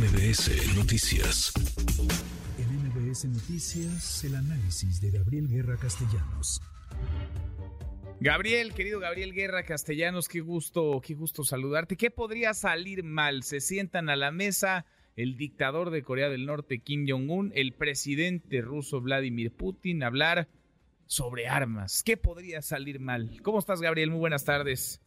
MBS Noticias. En MBS Noticias, el análisis de Gabriel Guerra Castellanos. Gabriel, querido Gabriel Guerra Castellanos, qué gusto, qué gusto saludarte. ¿Qué podría salir mal? Se sientan a la mesa el dictador de Corea del Norte, Kim Jong-un, el presidente ruso Vladimir Putin, hablar sobre armas. ¿Qué podría salir mal? ¿Cómo estás, Gabriel? Muy buenas tardes.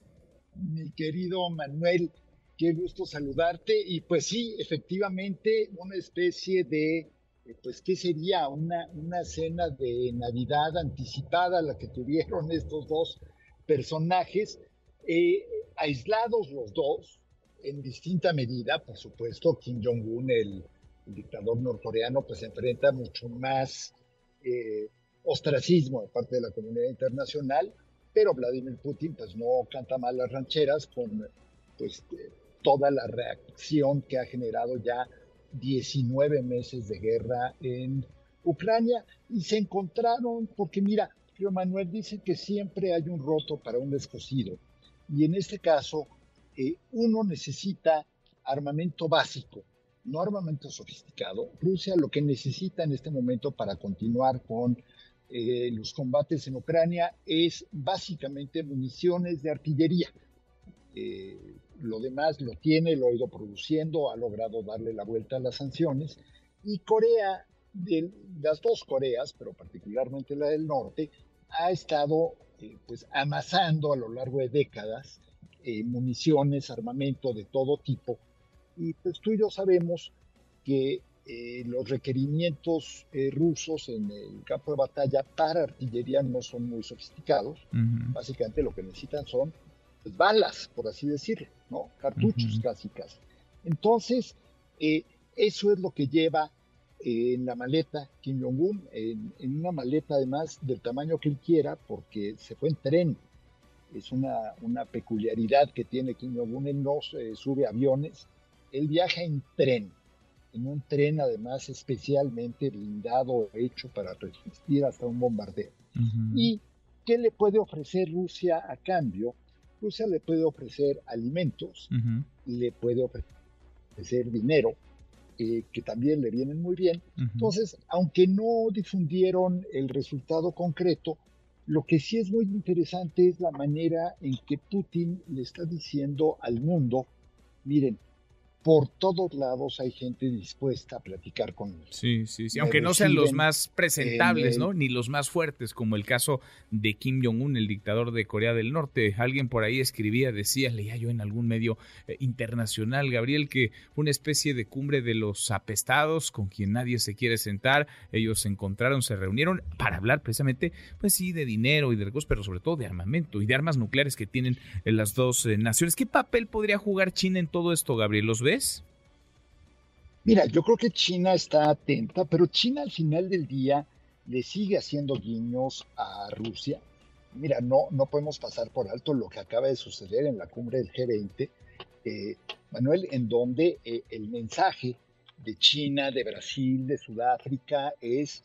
Mi querido Manuel, qué gusto saludarte. Y pues sí, efectivamente, una especie de eh, pues, ¿qué sería? Una, una cena de Navidad anticipada, la que tuvieron estos dos personajes, eh, aislados los dos, en distinta medida, por supuesto, Kim Jong-un, el, dictador norcoreano, pues enfrenta mucho más eh, ostracismo de parte de la comunidad internacional, pero Vladimir Putin pues no canta mal las rancheras con pues toda la reacción que ha generado ya 19 meses de guerra en Ucrania y se encontraron, porque mira, Río Manuel dice que siempre hay un roto para un descosido y en este caso eh, uno necesita armamento básico, no armamento sofisticado. Rusia lo que necesita en este momento para continuar con eh, los combates en Ucrania es básicamente municiones de artillería. Eh, lo demás lo tiene, lo ha ido produciendo, ha logrado darle la vuelta a las sanciones. Y Corea, de las dos Coreas, pero particularmente la del norte, ha estado eh, pues amasando a lo largo de décadas eh, municiones, armamento de todo tipo. Y pues tú y yo sabemos que eh, los requerimientos rusos en el campo de batalla para artillería no son muy sofisticados. Básicamente lo que necesitan son pues, balas, por así decirlo, ¿no? Cartuchos casi casi. Entonces, eh, eso es lo que lleva eh, en la maleta Kim Jong-un, en, una maleta además del tamaño que él quiera, porque se fue en tren. Es una, una peculiaridad que tiene Kim Jong-un, él no sube aviones, él viaja en tren, en un tren además especialmente blindado, hecho para resistir hasta un bombardeo. ¿Y qué le puede ofrecer Rusia a cambio? Rusia le puede ofrecer alimentos, le puede ofrecer dinero, eh, que también le vienen muy bien. Entonces, aunque no difundieron el resultado concreto, lo que sí es muy interesante es la manera en que Putin le está diciendo al mundo, miren, por todos lados hay gente dispuesta a platicar con él. Sí, sí, sí, aunque no sean los más presentables, ¿no? Ni los más fuertes, como el caso de Kim Jong-un, el dictador de Corea del Norte. Alguien por ahí escribía, decía, leía yo en algún medio eh, internacional, Gabriel, que una especie de cumbre de los apestados con quien nadie se quiere sentar. Ellos se encontraron, se reunieron para hablar precisamente, pues sí, de dinero y de recursos, pero sobre todo de armamento y de armas nucleares que tienen eh, las dos eh, naciones. ¿Qué papel podría jugar China en todo esto, Gabriel? ¿Los ve? Mira, yo creo que China está atenta, pero China al final del día le sigue haciendo guiños a Rusia. Mira, no, no podemos pasar por alto lo que acaba de suceder en la cumbre del G20, eh, Manuel, en donde eh, el mensaje de China, de Brasil, de Sudáfrica es,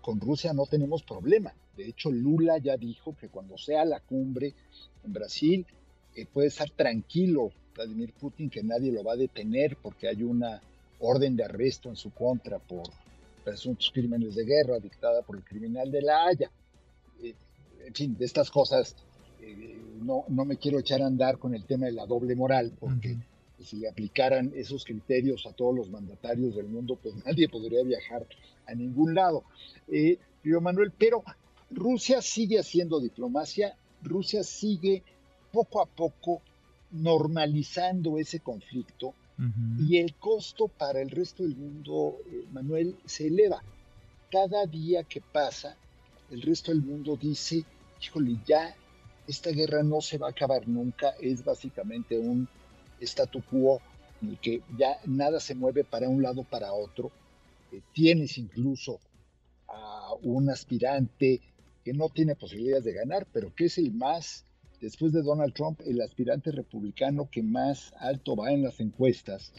con Rusia no tenemos problema. De hecho, Lula ya dijo que cuando sea la cumbre en Brasil, eh, puede estar tranquilo Vladimir Putin que nadie lo va a detener porque hay una orden de arresto en su contra por presuntos crímenes de guerra dictada por el criminal de la Haya. Eh, en fin, de estas cosas eh, no, no me quiero echar a andar con el tema de la doble moral porque si aplicaran esos criterios a todos los mandatarios del mundo, pues nadie podría viajar a ningún lado. Eh, Manuel, pero Rusia sigue haciendo diplomacia, Rusia sigue poco a poco normalizando ese conflicto y el costo para el resto del mundo, eh, Manuel, se eleva. Cada día que pasa, el resto del mundo dice, híjole, ya esta guerra no se va a acabar nunca, es básicamente un statu quo en el que ya nada se mueve para un lado para otro. Eh, tienes incluso a un aspirante que no tiene posibilidades de ganar, pero que es el más después de Donald Trump, el aspirante republicano que más alto va en las encuestas,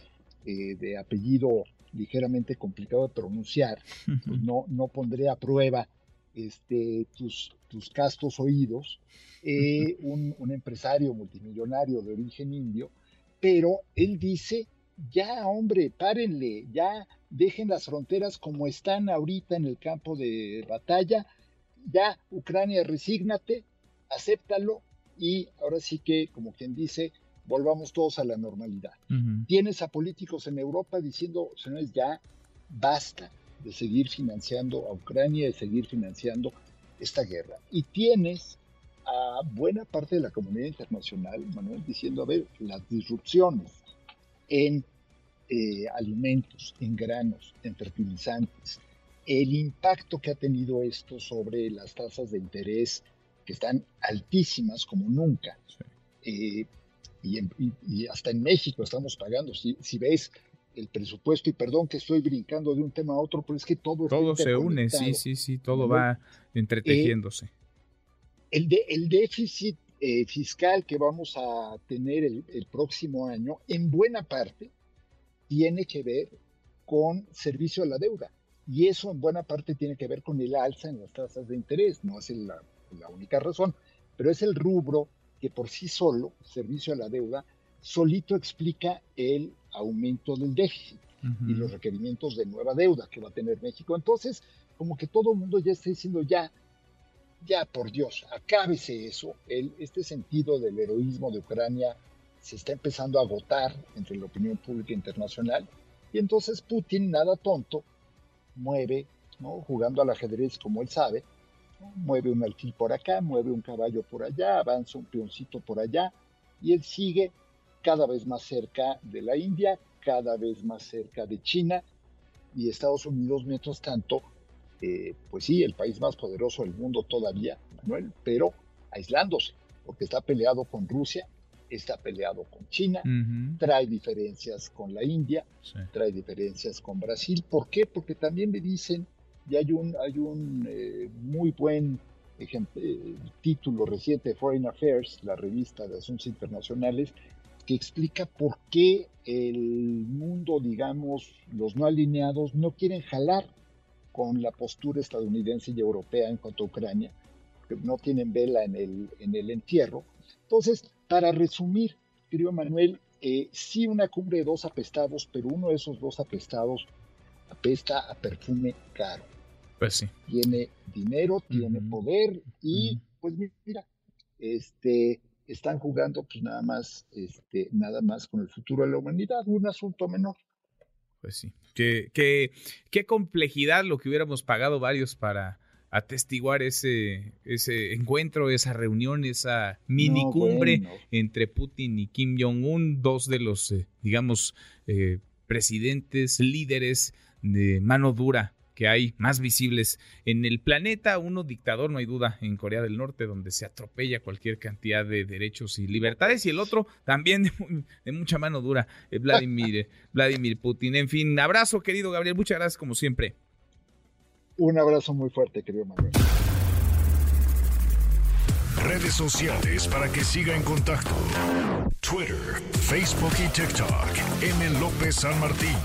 eh, de apellido ligeramente complicado de pronunciar, pues no, no pondré a prueba este, tus, tus castos oídos, eh, un, empresario multimillonario de origen indio, pero él dice ya hombre, párenle, ya dejen las fronteras como están ahorita en el campo de batalla, ya Ucrania resígnate, acéptalo y ahora sí que, como quien dice, volvamos todos a la normalidad. Tienes a políticos en Europa diciendo, señores, ya basta de seguir financiando a Ucrania, de seguir financiando esta guerra. Y tienes a buena parte de la comunidad internacional, Manuel, diciendo, a ver, las disrupciones en eh, alimentos, en granos, en fertilizantes, el impacto que ha tenido esto sobre las tasas de interés que están altísimas como nunca. Eh, y, hasta en México estamos pagando. Si, si, ves el presupuesto, y perdón que estoy brincando de un tema a otro, pero es que todo... Todo se une, sí, sí, sí, todo va entretejiéndose. Eh, el, de, el déficit eh, fiscal que vamos a tener el, próximo año, en buena parte, tiene que ver con servicio a la deuda. Y eso en buena parte tiene que ver con el alza en las tasas de interés. No es la, única razón, pero es el rubro que por sí solo, servicio a la deuda, solito explica el aumento del déficit y los requerimientos de nueva deuda que va a tener México. Entonces, como que todo el mundo ya está diciendo, ya, ya por Dios, acábese eso. El, este sentido del heroísmo de Ucrania se está empezando a agotar entre la opinión pública internacional. Y entonces Putin, nada tonto, mueve, ¿no? jugando al ajedrez como él sabe, mueve un alfil por acá, mueve un caballo por allá, avanza un peoncito por allá, y él sigue cada vez más cerca de la India, cada vez más cerca de China, y Estados Unidos, mientras tanto, eh, pues sí, el país más poderoso del mundo todavía, Manuel, pero aislándose, porque está peleado con Rusia, está peleado con China, trae diferencias con la India, trae diferencias con Brasil. ¿Por qué? Porque también me dicen, y hay un, hay un eh, muy buen eh, título reciente de Foreign Affairs, la revista de Asuntos Internacionales, que explica por qué el mundo, digamos, los no alineados, no quieren jalar con la postura estadounidense y europea en cuanto a Ucrania, que no tienen vela en el, en el entierro. Entonces, para resumir, querido Manuel, eh, sí una cumbre de dos apestados, pero uno de esos dos apestados apesta a perfume caro. Pues sí. Tiene dinero, tiene poder y, pues mira, este, están jugando pues nada más, este, nada más con el futuro de la humanidad, un asunto menor. Pues sí. Qué, qué, qué complejidad lo que hubiéramos pagado varios para atestiguar ese, ese encuentro, esa reunión, esa mini cumbre entre Putin y Kim Jong-un, dos de los, eh, digamos, eh, presidentes, líderes de mano dura que hay más visibles en el planeta. Uno dictador, no hay duda, en Corea del Norte, donde se atropella cualquier cantidad de derechos y libertades. Y el otro también de, mucha mano dura, eh, Vladimir, Vladimir Putin. En fin, abrazo, querido Gabriel. Muchas gracias, como siempre. Un abrazo muy fuerte, querido Manuel. Redes sociales para que siga en contacto: Twitter, Facebook y TikTok. M. López San Martín.